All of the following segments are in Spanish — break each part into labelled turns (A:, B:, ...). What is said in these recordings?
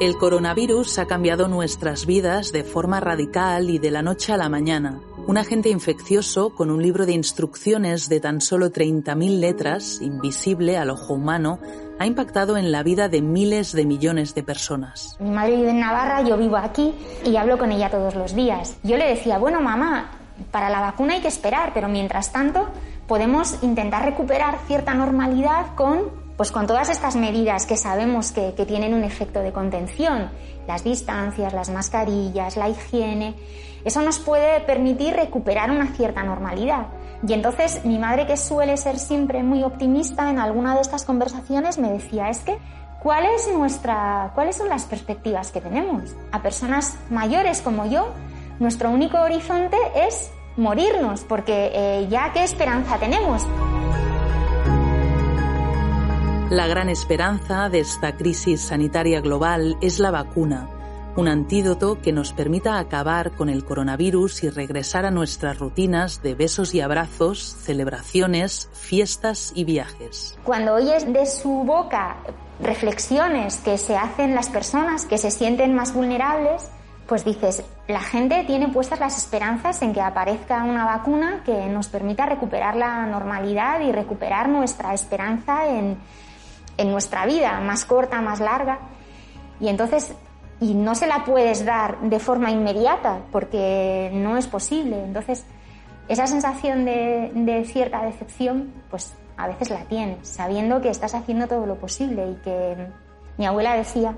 A: El coronavirus ha cambiado nuestras vidas de forma radical y de la noche a la mañana. Un agente infeccioso con un libro de instrucciones de tan solo 30.000 letras, invisible al ojo humano, ha impactado en la vida de miles de millones de personas.
B: Mi madre vive en Navarra, yo vivo aquí y hablo con ella todos los días. Yo le decía, bueno mamá, para la vacuna hay que esperar, pero mientras tanto podemos intentar recuperar cierta normalidad con pues con todas estas medidas que sabemos que, tienen un efecto de contención, las distancias, las mascarillas, la higiene, eso nos puede permitir recuperar una cierta normalidad. Y entonces mi madre, que suele ser siempre muy optimista, en alguna de estas conversaciones me decía, es que, ¿cuál es nuestra, ¿cuáles son las perspectivas que tenemos? A personas mayores como yo, nuestro único horizonte es morirnos, porque eh, ya qué esperanza tenemos.
A: La gran esperanza de esta crisis sanitaria global es la vacuna, un antídoto que nos permita acabar con el coronavirus y regresar a nuestras rutinas de besos y abrazos, celebraciones, fiestas y viajes.
B: Cuando oyes de su boca reflexiones que se hacen las personas que se sienten más vulnerables, pues dices, la gente tiene puestas las esperanzas en que aparezca una vacuna que nos permita recuperar la normalidad y recuperar nuestra esperanza en, en nuestra vida, más corta, más larga. Y entonces, y no se la puedes dar de forma inmediata porque no es posible. Entonces, esa sensación de, cierta decepción, pues a veces la tienes, sabiendo que estás haciendo todo lo posible y que mi abuela decía,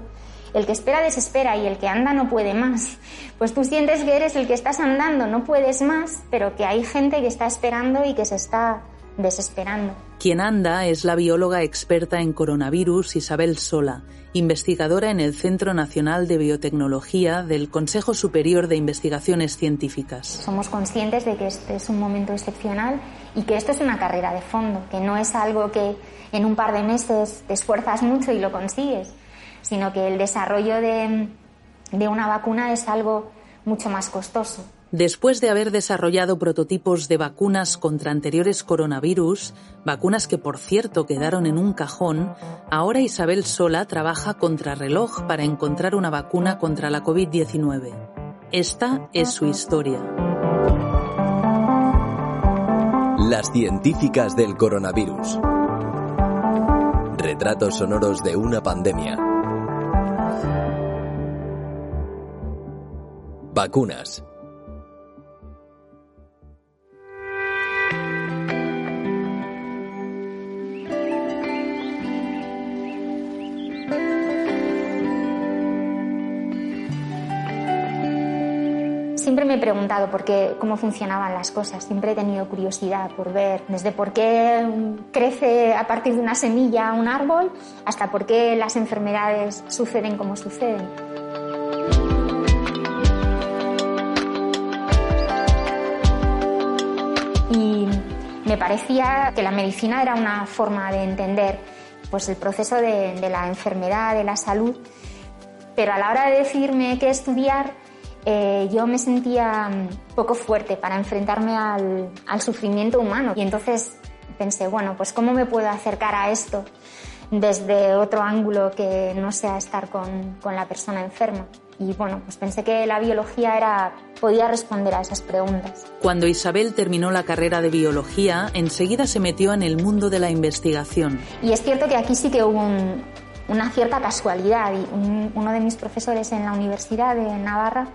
B: el que espera desespera y el que anda no puede más. Pues tú sientes que eres el que estás andando, no puedes más, pero que hay gente que está esperando y que se está desesperando.
A: Quien anda es la bióloga experta en coronavirus Isabel Sola, investigadora en el Centro Nacional de Biotecnología del Consejo Superior de Investigaciones Científicas.
B: Somos conscientes de que este es un momento excepcional y que esto es una carrera de fondo, que no es algo que en un par de meses te esfuerzas mucho y lo consigues, sino que el desarrollo de, una vacuna es algo mucho más costoso.
A: Después de haber desarrollado prototipos de vacunas contra anteriores coronavirus, vacunas que por cierto quedaron en un cajón, ahora Isabel Sola trabaja contra reloj para encontrar una vacuna contra la COVID-19. Esta es su historia.
C: Las científicas del coronavirus. Retratos sonoros de una pandemia. Vacunas
B: Siempre me he preguntado por qué, cómo funcionaban las cosas, siempre he tenido curiosidad por ver desde por qué crece a partir de una semilla un árbol hasta por qué las enfermedades suceden como suceden. Y me parecía que la medicina era una forma de entender pues, el proceso de, la enfermedad, de la salud, pero a la hora de decidirme qué estudiar, eh, yo me sentía mm, poco fuerte para enfrentarme al, sufrimiento humano. Y entonces pensé, bueno, pues ¿cómo me puedo acercar a esto desde otro ángulo que no sea estar con, con la persona enferma? Y bueno, pues pensé que la biología era, podía responder a esas preguntas.
A: Cuando Isabel terminó la carrera de biología, enseguida se metió en el mundo de la investigación.
B: Y es cierto que aquí sí que hubo una cierta casualidad. Y uno de mis profesores en la Universidad de Navarra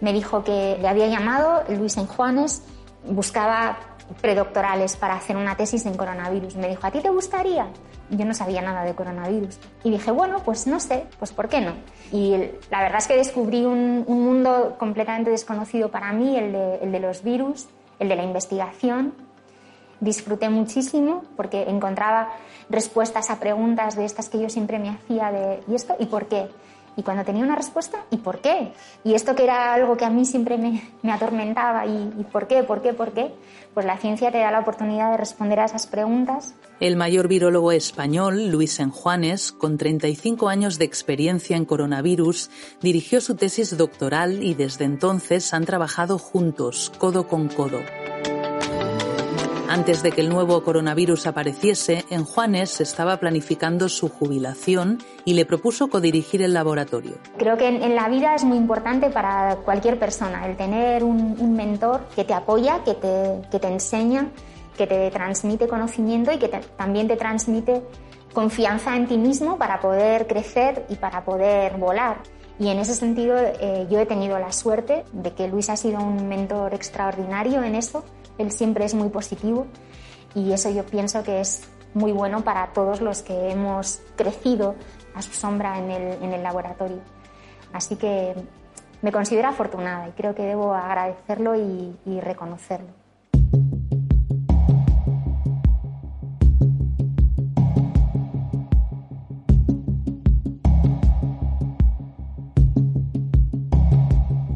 B: me dijo que le había llamado Luis Juanes, buscaba predoctorales para hacer una tesis en coronavirus. Me dijo, ¿a ti te gustaría? yo no sabía nada de coronavirus. Y dije, bueno, pues no sé, pues ¿por qué no? Y la verdad es que descubrí un, mundo completamente desconocido para mí, el de, el de los virus, el de la investigación. Disfruté muchísimo porque encontraba respuestas a preguntas de estas que yo siempre me hacía de ¿y esto? ¿Y por qué? Y cuando tenía una respuesta, ¿y por qué? Y esto que era algo que a mí siempre me, me atormentaba, ¿y, por qué? ¿Por qué? ¿Por qué? Pues la ciencia te da la oportunidad de responder a esas preguntas.
A: El mayor virólogo español, Luis Enjuanes, con 35 años de experiencia en coronavirus, dirigió su tesis doctoral y desde entonces han trabajado juntos, codo con codo. Antes de que el nuevo coronavirus apareciese, en Juanes estaba planificando su jubilación y le propuso codirigir el laboratorio.
B: Creo que en, la vida es muy importante para cualquier persona el tener un, mentor que te apoya, que te, que te, enseña, que te transmite conocimiento y que también te transmite confianza en ti mismo para poder crecer y para poder volar. Y en ese sentido eh, yo he tenido la suerte de que Luis ha sido un mentor extraordinario en esto él siempre es muy positivo y eso yo pienso que es muy bueno para todos los que hemos crecido a su sombra en el, laboratorio. Así que me considero afortunada y creo que debo agradecerlo y reconocerlo.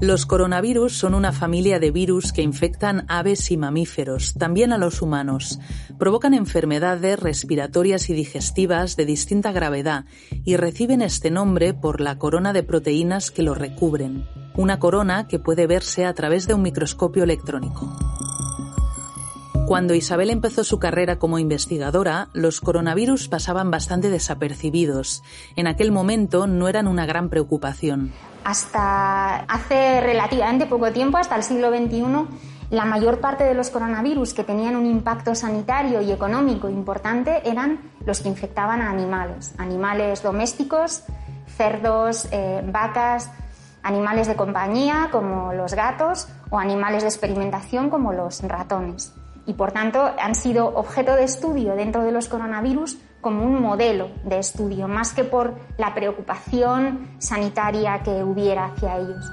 A: Los coronavirus son una familia de virus que infectan aves y mamíferos, también a los humanos. Provocan enfermedades respiratorias y digestivas de distinta gravedad y reciben este nombre por la corona de proteínas que lo recubren, una corona que puede verse a través de un microscopio electrónico. Cuando Isabel empezó su carrera como investigadora, los coronavirus pasaban bastante desapercibidos. En aquel momento no eran una gran preocupación.
B: Hasta hace relativamente poco tiempo, hasta el siglo XXI, la mayor parte de los coronavirus que tenían un impacto sanitario y económico importante eran los que infectaban a animales, animales domésticos, cerdos, eh, vacas, animales de compañía como los gatos o animales de experimentación como los ratones. Y por tanto han sido objeto de estudio dentro de los coronavirus como un modelo de estudio, más que por la preocupación sanitaria que hubiera hacia ellos.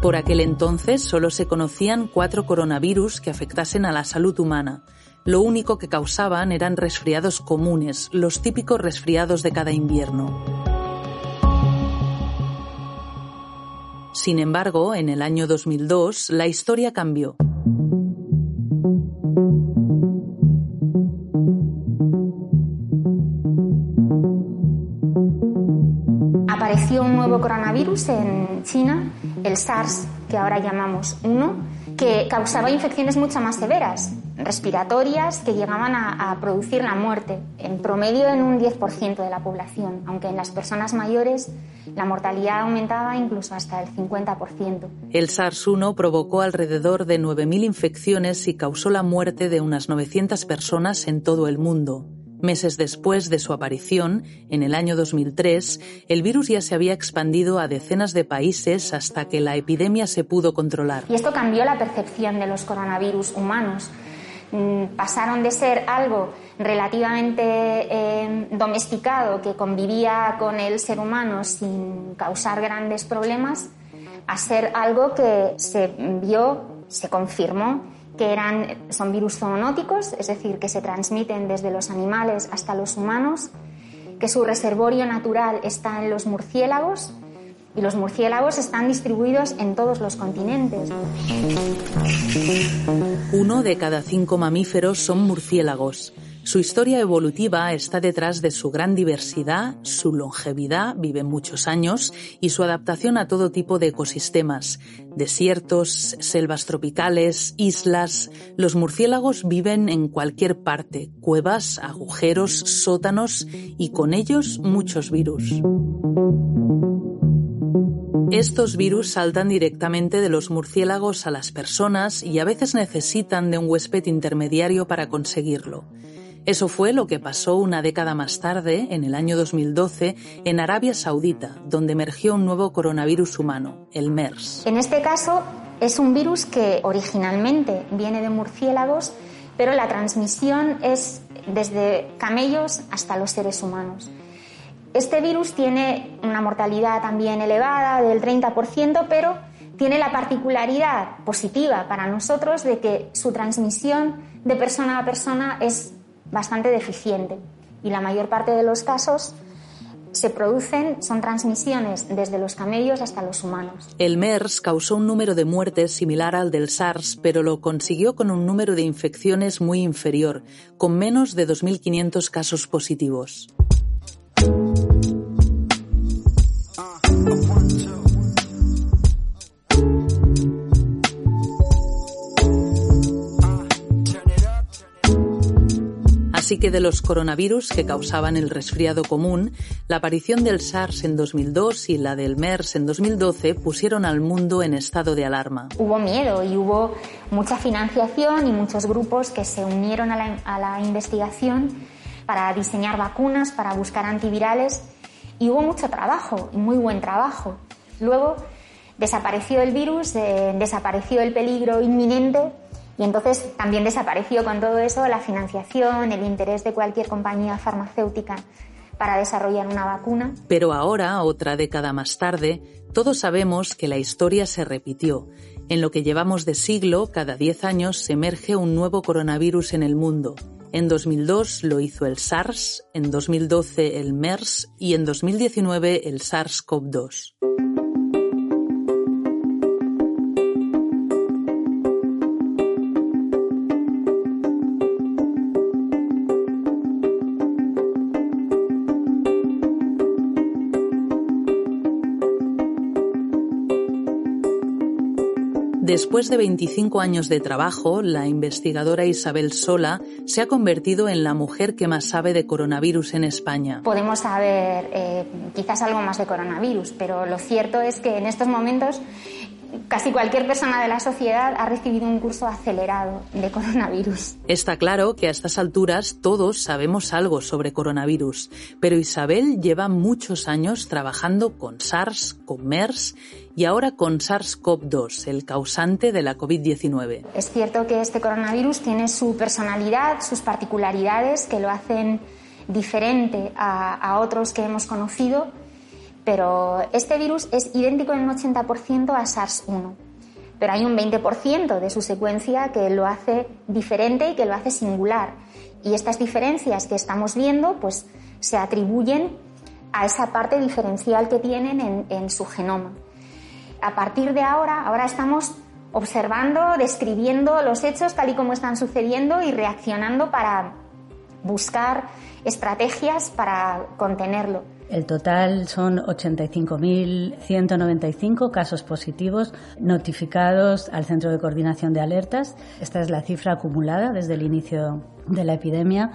A: Por aquel entonces solo se conocían cuatro coronavirus que afectasen a la salud humana. Lo único que causaban eran resfriados comunes, los típicos resfriados de cada invierno. Sin embargo, en el año 2002 la historia cambió.
B: Un nuevo coronavirus en China, el SARS, que ahora llamamos 1, que causaba infecciones mucho más severas, respiratorias, que llegaban a, producir la muerte, en promedio en un 10% de la población, aunque en las personas mayores la mortalidad aumentaba incluso hasta el 50%.
A: El SARS-1 provocó alrededor de 9.000 infecciones y causó la muerte de unas 900 personas en todo el mundo. Meses después de su aparición, en el año 2003, el virus ya se había expandido a decenas de países hasta que la epidemia se pudo controlar.
B: Y esto cambió la percepción de los coronavirus humanos. Mm, pasaron de ser algo relativamente eh, domesticado que convivía con el ser humano sin causar grandes problemas a ser algo que se vio, se confirmó que eran, son virus zoonóticos, es decir, que se transmiten desde los animales hasta los humanos, que su reservorio natural está en los murciélagos y los murciélagos están distribuidos en todos los continentes.
A: Uno de cada cinco mamíferos son murciélagos. Su historia evolutiva está detrás de su gran diversidad, su longevidad, viven muchos años, y su adaptación a todo tipo de ecosistemas, desiertos, selvas tropicales, islas. Los murciélagos viven en cualquier parte, cuevas, agujeros, sótanos y con ellos muchos virus. Estos virus saltan directamente de los murciélagos a las personas y a veces necesitan de un huésped intermediario para conseguirlo. Eso fue lo que pasó una década más tarde, en el año 2012, en Arabia Saudita, donde emergió un nuevo coronavirus humano, el MERS.
B: En este caso, es un virus que originalmente viene de murciélagos, pero la transmisión es desde camellos hasta los seres humanos. Este virus tiene una mortalidad también elevada del 30%, pero tiene la particularidad positiva para nosotros de que su transmisión de persona a persona es bastante deficiente y la mayor parte de los casos se producen, son transmisiones desde los camellos hasta los humanos.
A: El MERS causó un número de muertes similar al del SARS, pero lo consiguió con un número de infecciones muy inferior, con menos de 2.500 casos positivos. Así que de los coronavirus que causaban el resfriado común, la aparición del SARS en 2002 y la del MERS en 2012 pusieron al mundo en estado de alarma.
B: Hubo miedo y hubo mucha financiación y muchos grupos que se unieron a la, investigación para diseñar vacunas, para buscar antivirales y hubo mucho trabajo, muy buen trabajo. Luego desapareció el virus, eh, desapareció el peligro inminente y entonces también desapareció con todo eso la financiación, el interés de cualquier compañía farmacéutica para desarrollar una vacuna.
A: Pero ahora, otra década más tarde, todos sabemos que la historia se repitió. En lo que llevamos de siglo, cada 10 años se emerge un nuevo coronavirus en el mundo. En 2002 lo hizo el SARS, en 2012 el MERS y en 2019 el SARS-CoV-2. Después de 25 años de trabajo, la investigadora Isabel Sola se ha convertido en la mujer que más sabe de coronavirus en España.
B: Podemos saber eh, quizás algo más de coronavirus, pero lo cierto es que en estos momentos casi cualquier persona de la sociedad ha recibido un curso acelerado de coronavirus.
A: Está claro que a estas alturas todos sabemos algo sobre coronavirus, pero Isabel lleva muchos años trabajando con SARS, con MERS y ahora con SARS-CoV-2, el causante de la COVID-19.
B: Es cierto que este coronavirus tiene su personalidad, sus particularidades que lo hacen diferente a, a otros que hemos conocido pero este virus es idéntico en un 80% a SARS-1. Pero hay un 20% de su secuencia que lo hace diferente y que lo hace singular. Y estas diferencias que estamos viendo pues, se atribuyen a esa parte diferencial que tienen en, en su genoma. A partir de ahora, ahora estamos observando, describiendo los hechos tal y como están sucediendo y reaccionando para buscar estrategias para contenerlo.
D: El total son 85.195 casos positivos notificados al Centro de Coordinación de Alertas. Esta es la cifra acumulada desde el inicio de la epidemia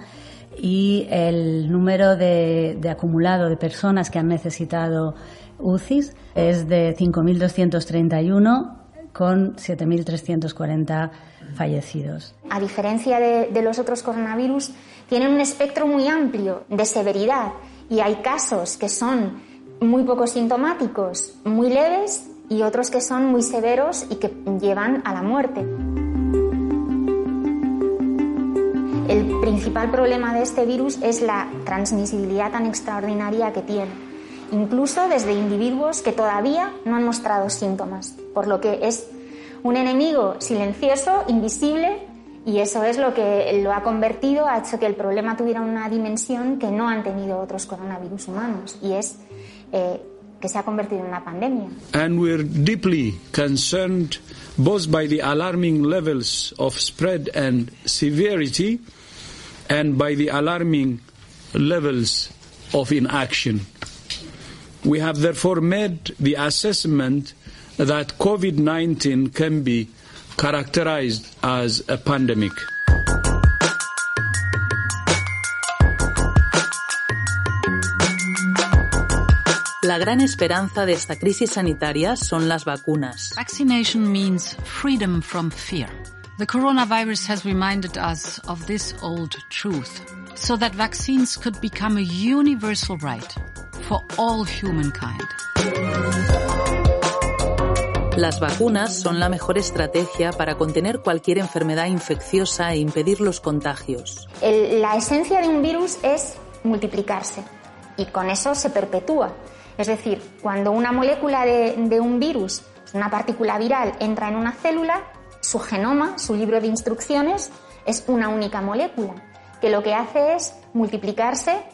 D: y el número de, de acumulado de personas que han necesitado UCIs es de 5.231 con 7.340 fallecidos.
B: A diferencia de, de los otros coronavirus, tienen un espectro muy amplio de severidad y hay casos que son muy poco sintomáticos, muy leves y otros que son muy severos y que llevan a la muerte. El principal problema de este virus es la transmisibilidad tan extraordinaria que tiene, incluso desde individuos que todavía no han mostrado síntomas, por lo que es un enemigo silencioso, invisible, y eso es lo que lo ha convertido, ha hecho que el problema tuviera una dimensión que no han tenido otros coronavirus humanos, y es eh, que se ha convertido en una pandemia.
E: And we're deeply concerned both by the alarming levels of spread and severity and by the alarming levels of inaction. We have therefore made the assessment that COVID 19 can be characterized as a pandemic.
A: La gran esperanza de esta crisis sanitaria son las vacunas.
F: Vaccination means freedom from fear. The coronavirus has reminded us of this old truth, so that vaccines could become a universal right for all humankind.
A: Las vacunas son la mejor estrategia para contener cualquier enfermedad infecciosa e impedir los contagios.
B: la esencia de un virus es multiplicarse y con eso se perpetúa. Es decir, cuando una molécula de, de un virus, una partícula viral, entra en una célula, su genoma, su libro de instrucciones, es una única molécula, que lo que hace es multiplicarse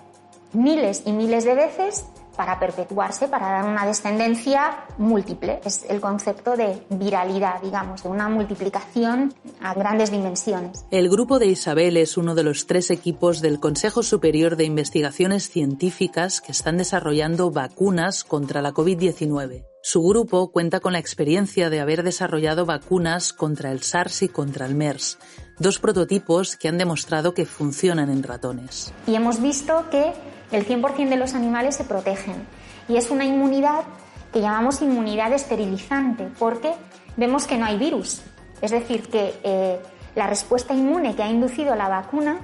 B: miles y miles de veces para perpetuarse, para dar una descendencia múltiple. Es el concepto de viralidad, digamos, de una multiplicación a grandes dimensiones.
A: El grupo de Isabel es uno de los tres equipos del Consejo Superior de Investigaciones Científicas que están desarrollando vacunas contra la COVID-19. Su grupo cuenta con la experiencia de haber desarrollado vacunas contra el SARS y contra el MERS, dos prototipos que han demostrado que funcionan en ratones.
B: Y hemos visto que el 100% de los animales se protegen. Y es una inmunidad que llamamos inmunidad esterilizante, porque vemos que no hay virus. Es decir, que eh, la respuesta inmune que ha inducido la vacuna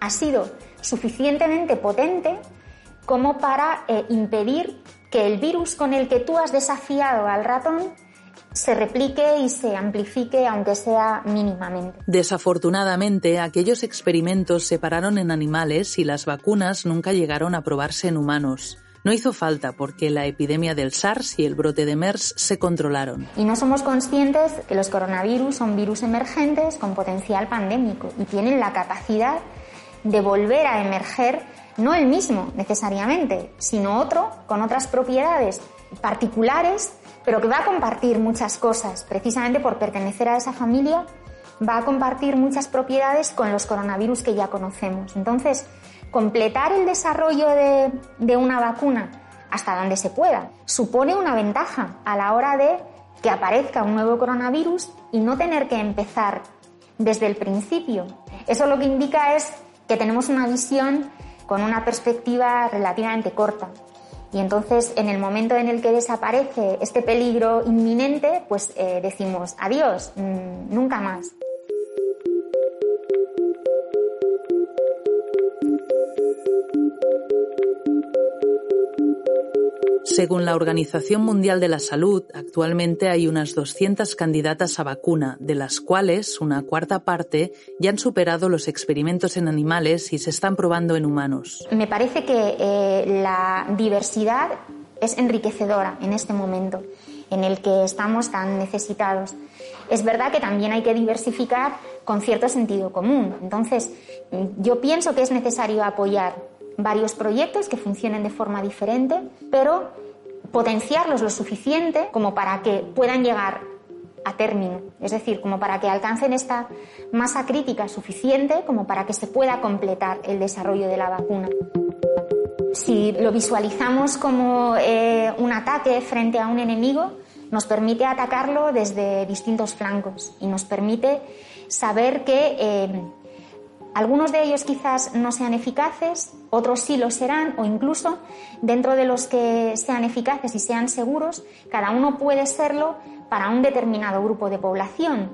B: ha sido suficientemente potente como para eh, impedir que el virus con el que tú has desafiado al ratón se replique y se amplifique, aunque sea mínimamente.
A: Desafortunadamente, aquellos experimentos se pararon en animales y las vacunas nunca llegaron a probarse en humanos. No hizo falta porque la epidemia del SARS y el brote de MERS se controlaron.
B: Y no somos conscientes que los coronavirus son virus emergentes con potencial pandémico y tienen la capacidad de volver a emerger, no el mismo necesariamente, sino otro con otras propiedades particulares pero que va a compartir muchas cosas, precisamente por pertenecer a esa familia, va a compartir muchas propiedades con los coronavirus que ya conocemos. Entonces, completar el desarrollo de, una vacuna hasta donde se pueda supone una ventaja a la hora de que aparezca un nuevo coronavirus y no tener que empezar desde el principio. Eso lo que indica es que tenemos una visión con una perspectiva relativamente corta. Y entonces, en el momento en el que desaparece este peligro inminente, pues eh, decimos adiós, mm, nunca más.
A: Según la Organización Mundial de la Salud, actualmente hay unas 200 candidatas a vacuna, de las cuales una cuarta parte ya han superado los experimentos en animales y se están probando en humanos.
B: Me parece que eh, la diversidad es enriquecedora en este momento en el que estamos tan necesitados. Es verdad que también hay que diversificar con cierto sentido común. Entonces, yo pienso que es necesario apoyar varios proyectos que funcionen de forma diferente, pero potenciarlos lo suficiente como para que puedan llegar a término, es decir, como para que alcancen esta masa crítica suficiente como para que se pueda completar el desarrollo de la vacuna. Si lo visualizamos como eh, un ataque frente a un enemigo, nos permite atacarlo desde distintos flancos y nos permite saber que eh, algunos de ellos quizás no sean eficaces, otros sí lo serán o incluso dentro de los que sean eficaces y sean seguros, cada uno puede serlo para un determinado grupo de población.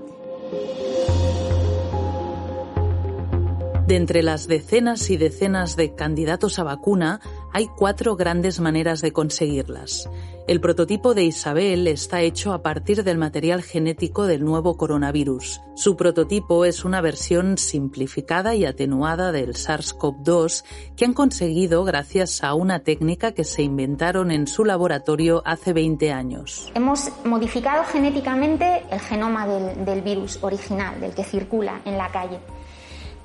A: De entre las decenas y decenas de candidatos a vacuna, hay cuatro grandes maneras de conseguirlas. El prototipo de Isabel está hecho a partir del material genético del nuevo coronavirus. Su prototipo es una versión simplificada y atenuada del SARS-CoV-2 que han conseguido gracias a una técnica que se inventaron en su laboratorio hace 20 años.
B: Hemos modificado genéticamente el genoma del, virus original, del que circula en la calle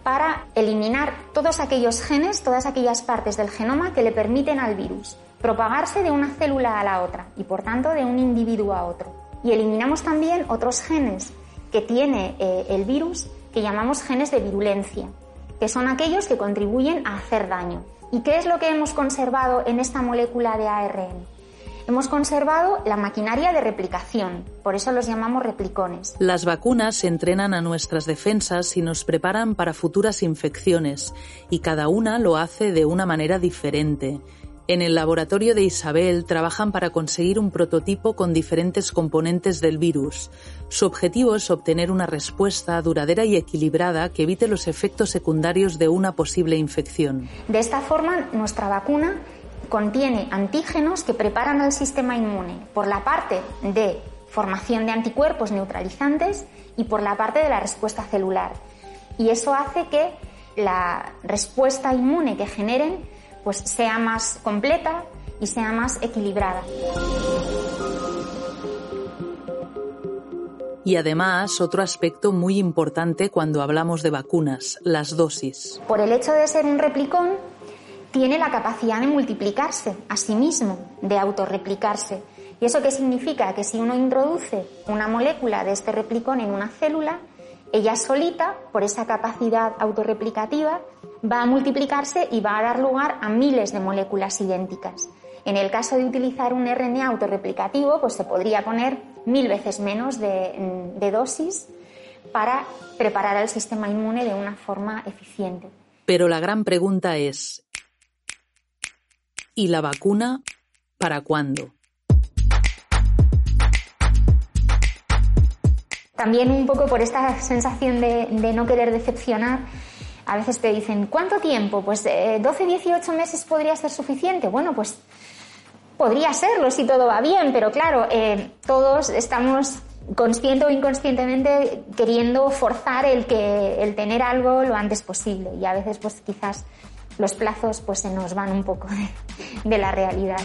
B: para eliminar todos aquellos genes, todas aquellas partes del genoma que le permiten al virus propagarse de una célula a la otra y por tanto de un individuo a otro. Y eliminamos también otros genes que tiene eh, el virus que llamamos genes de virulencia, que son aquellos que contribuyen a hacer daño. ¿Y qué es lo que hemos conservado en esta molécula de ARN? Hemos conservado la maquinaria de replicación, por eso los llamamos replicones.
A: Las vacunas entrenan a nuestras defensas y nos preparan para futuras infecciones, y cada una lo hace de una manera diferente. En el laboratorio de Isabel trabajan para conseguir un prototipo con diferentes componentes del virus. Su objetivo es obtener una respuesta duradera y equilibrada que evite los efectos secundarios de una posible infección.
B: De esta forma, nuestra vacuna contiene antígenos que preparan al sistema inmune por la parte de formación de anticuerpos neutralizantes y por la parte de la respuesta celular. Y eso hace que la respuesta inmune que generen pues sea más completa y sea más equilibrada.
A: Y además, otro aspecto muy importante cuando hablamos de vacunas, las dosis.
B: Por el hecho de ser un replicón, tiene la capacidad de multiplicarse a sí mismo, de autorreplicarse. ¿Y eso qué significa? Que si uno introduce una molécula de este replicón en una célula, ella solita, por esa capacidad autorreplicativa, va a multiplicarse y va a dar lugar a miles de moléculas idénticas. En el caso de utilizar un RNA autorreplicativo, pues se podría poner mil veces menos de, de dosis para preparar al sistema inmune de una forma eficiente.
A: Pero la gran pregunta es, ¿y la vacuna para cuándo?
B: También un poco por esta sensación de, no querer decepcionar, a veces te dicen, ¿cuánto tiempo? Pues 12, eh, 18 meses podría ser suficiente. Bueno, pues podría serlo si todo va bien, pero claro, eh, todos estamos consciente o inconscientemente queriendo forzar el que el tener algo lo antes posible y a veces pues quizás los plazos pues se nos van un poco de la realidad.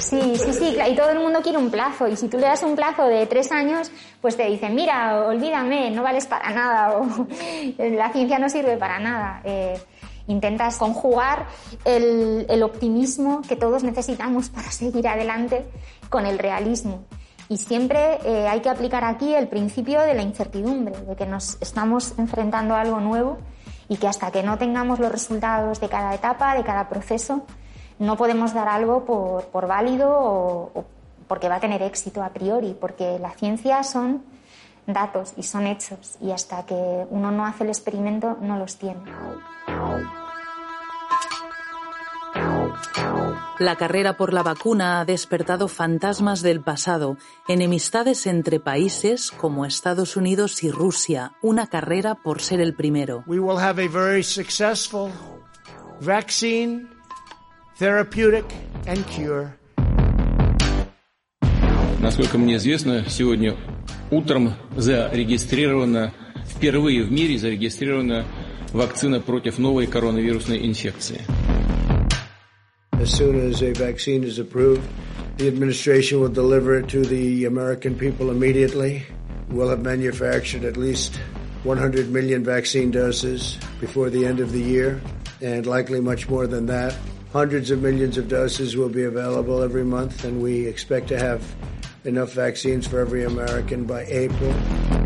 B: Sí, sí, sí, y todo el mundo quiere un plazo. Y si tú le das un plazo de tres años, pues te dicen, mira, olvídame, no vales para nada, o la ciencia no sirve para nada. Eh, intentas conjugar el, el, optimismo que todos necesitamos para seguir adelante con el realismo. Y siempre eh, hay que aplicar aquí el principio de la incertidumbre, de que nos estamos enfrentando a algo nuevo y que hasta que no tengamos los resultados de cada etapa, de cada proceso, no podemos dar algo por, válido o, porque va a tener éxito a priori, porque la ciencia son datos y son hechos y hasta que uno no hace el experimento no los tiene.
A: La carrera por la vacuna ha despertado fantasmas del pasado, enemistades entre países como Estados Unidos y Rusia, una carrera por ser el primero.
G: We will have a very successful vaccine therapeutic and cure.
H: Насколько мне известно, сегодня утром зарегистрирована, впервые в мире зарегистрирована вакцина против новой коронавирусной инфекции.
G: As soon as a vaccine is approved, the administration will deliver it to the American people immediately. We'll have manufactured at least 100 million vaccine doses before the end of the year, and likely much more than that. Hundreds of millions of doses will be available every month, and we expect to have enough vaccines for every American by April.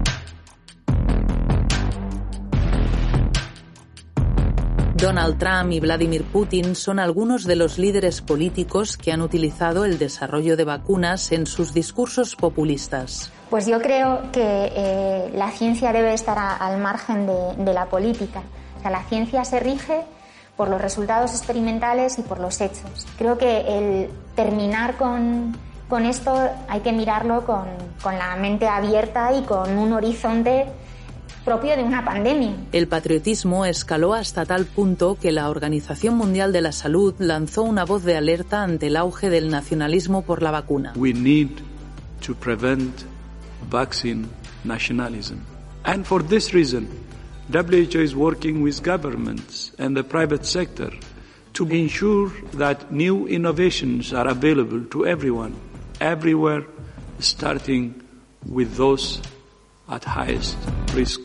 A: Donald Trump y Vladimir Putin son algunos de los líderes políticos que han utilizado el desarrollo de vacunas en sus discursos populistas.
B: Pues yo creo que eh, la ciencia debe estar al margen de, de la política. O sea, la ciencia se rige por los resultados experimentales y por los hechos. Creo que el terminar con, con esto hay que mirarlo con, con la mente abierta y con un horizonte propio de una pandemia.
A: El patriotismo escaló hasta tal punto que la Organización Mundial de la Salud lanzó una voz de alerta ante el auge del nacionalismo por la vacuna.
E: We need to prevent vaccine nationalism. And for this reason, WHO is working with governments and the private sector to ensure that new innovations are available to everyone, everywhere, starting with those at highest risk.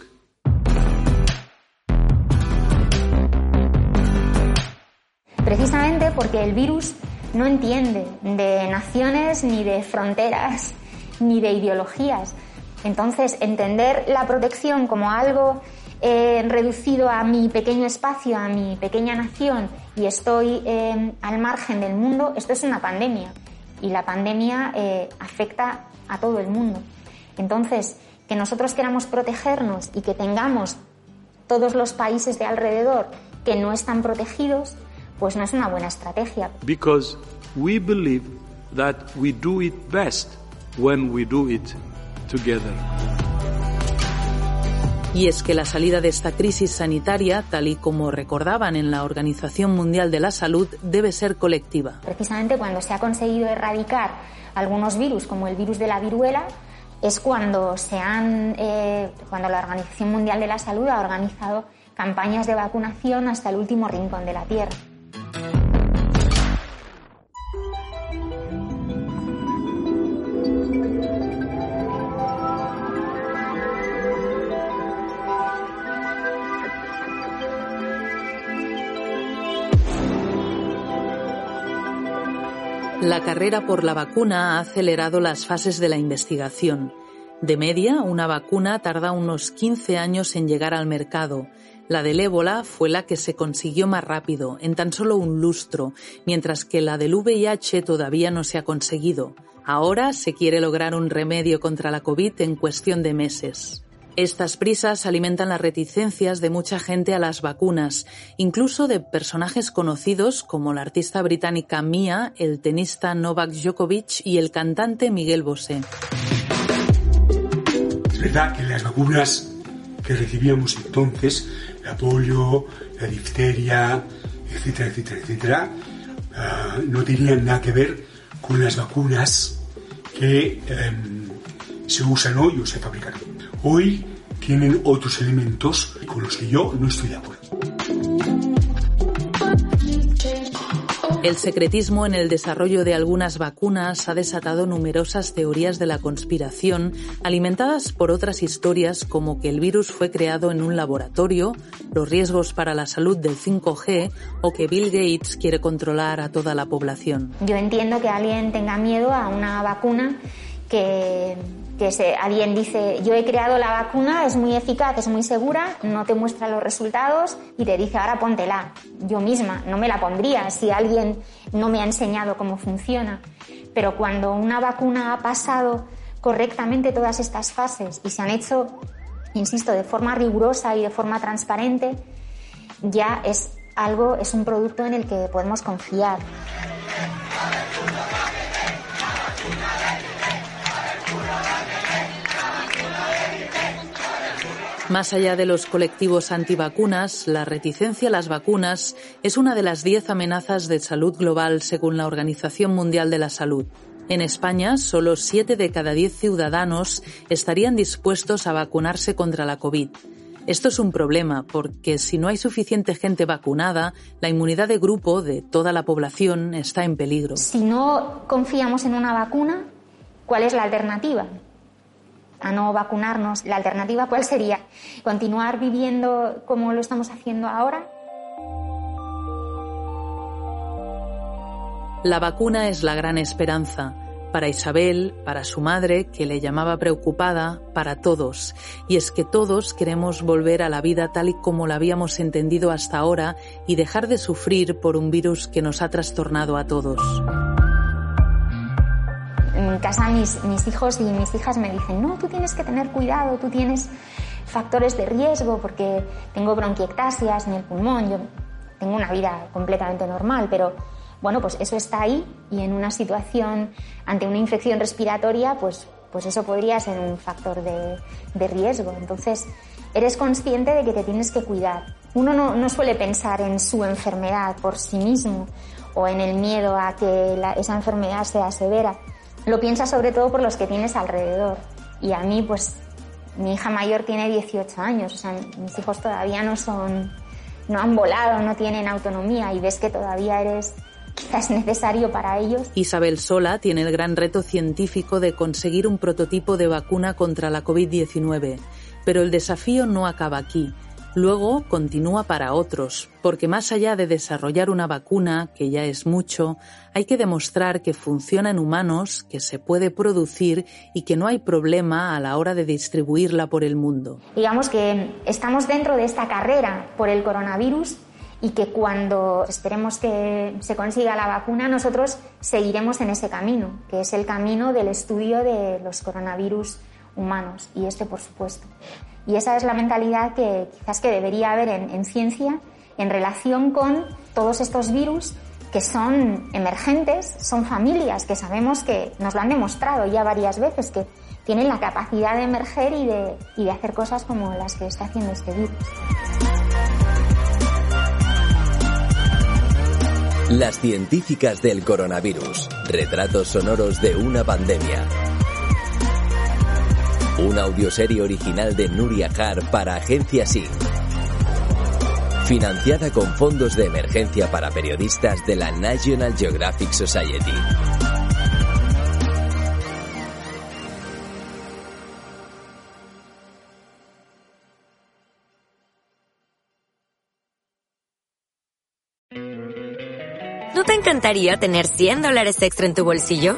B: Precisamente porque el virus no entiende de naciones ni de fronteras ni de ideologías. Entonces, entender la protección como algo eh, reducido a mi pequeño espacio, a mi pequeña nación y estoy eh, al margen del mundo, esto es una pandemia. Y la pandemia eh, afecta a todo el mundo. Entonces, que nosotros queramos protegernos y que tengamos todos los países de alrededor que no están protegidos, pues no es una buena estrategia.
E: Because we believe that we do it best when we do it together.
A: Y es que la salida de esta crisis sanitaria, tal y como recordaban en la Organización Mundial de la Salud, debe ser colectiva.
B: Precisamente cuando se ha conseguido erradicar algunos virus, como el virus de la viruela, es cuando, se han, eh, cuando la Organización Mundial de la Salud ha organizado campañas de vacunación hasta el último rincón de la Tierra.
A: La carrera por la vacuna ha acelerado las fases de la investigación. De media, una vacuna tarda unos 15 años en llegar al mercado. La del ébola fue la que se consiguió más rápido, en tan solo un lustro, mientras que la del VIH todavía no se ha conseguido. Ahora se quiere lograr un remedio contra la COVID en cuestión de meses. Estas prisas alimentan las reticencias de mucha gente a las vacunas, incluso de personajes conocidos como la artista británica Mia, el tenista Novak Djokovic y el cantante Miguel Bosé.
I: Es verdad que las vacunas que recibíamos entonces, la polio, la difteria, etcétera, etcétera, etcétera, ah, no tenían nada que ver con las vacunas que em, se usan hoy o se fabrican hoy tienen otros elementos con los que yo no estoy de acuerdo.
A: El secretismo en el desarrollo de algunas vacunas ha desatado numerosas teorías de la conspiración alimentadas por otras historias como que el virus fue creado en un laboratorio, los riesgos para la salud del 5G o que Bill Gates quiere controlar a toda la población.
B: Yo entiendo que alguien tenga miedo a una vacuna que que se, alguien dice, yo he creado la vacuna, es muy eficaz, es muy segura, no te muestra los resultados y te dice, ahora póntela. Yo misma no me la pondría si alguien no me ha enseñado cómo funciona. Pero cuando una vacuna ha pasado correctamente todas estas fases y se han hecho, insisto, de forma rigurosa y de forma transparente, ya es algo, es un producto en el que podemos confiar.
A: Más allá de los colectivos antivacunas, la reticencia a las vacunas es una de las diez amenazas de salud global según la Organización Mundial de la Salud. En España, solo siete de cada diez ciudadanos estarían dispuestos a vacunarse contra la COVID. Esto es un problema porque si no hay suficiente gente vacunada, la inmunidad de grupo de toda la población está en peligro.
B: Si no confiamos en una vacuna, ¿cuál es la alternativa? A no vacunarnos, la alternativa cuál sería? ¿Continuar viviendo como lo estamos haciendo ahora?
A: La vacuna es la gran esperanza para Isabel, para su madre, que le llamaba preocupada, para todos. Y es que todos queremos volver a la vida tal y como la habíamos entendido hasta ahora y dejar de sufrir por un virus que nos ha trastornado a todos
B: en casa mis, mis hijos y mis hijas me dicen, no, tú tienes que tener cuidado, tú tienes factores de riesgo porque tengo bronquiectasias en el pulmón, yo tengo una vida completamente normal, pero bueno, pues eso está ahí y en una situación ante una infección respiratoria, pues, pues eso podría ser un factor de, de riesgo. Entonces, eres consciente de que te tienes que cuidar. Uno no, no suele pensar en su enfermedad por sí mismo o en el miedo a que esa enfermedad sea severa, lo piensas sobre todo por los que tienes alrededor. Y a mí, pues, mi hija mayor tiene 18 años, o sea, mis hijos todavía no son, no han volado, no tienen autonomía y ves que todavía eres quizás necesario para ellos.
A: Isabel Sola tiene el gran reto científico de conseguir un prototipo de vacuna contra la COVID-19, pero el desafío no acaba aquí. Luego continúa para otros, porque más allá de desarrollar una vacuna, que ya es mucho, hay que demostrar que funciona en humanos, que se puede producir y que no hay problema a la hora de distribuirla por el mundo.
B: Digamos que estamos dentro de esta carrera por el coronavirus y que cuando esperemos que se consiga la vacuna, nosotros seguiremos en ese camino, que es el camino del estudio de los coronavirus humanos, y este por supuesto. Y esa es la mentalidad que quizás que debería haber en, ciencia en relación con todos estos virus que son emergentes, son familias que sabemos que nos lo han demostrado ya varias veces, que, tienen la capacidad de emerger y de, y de hacer cosas como las que está haciendo este virus.
C: Las científicas del coronavirus. Retratos sonoros de una pandemia. Una audioserie original de Nuria Har para Agencia SIG. Financiada con fondos de emergencia para periodistas de la National Geographic Society.
J: ¿No te encantaría tener 100 dólares extra en tu bolsillo?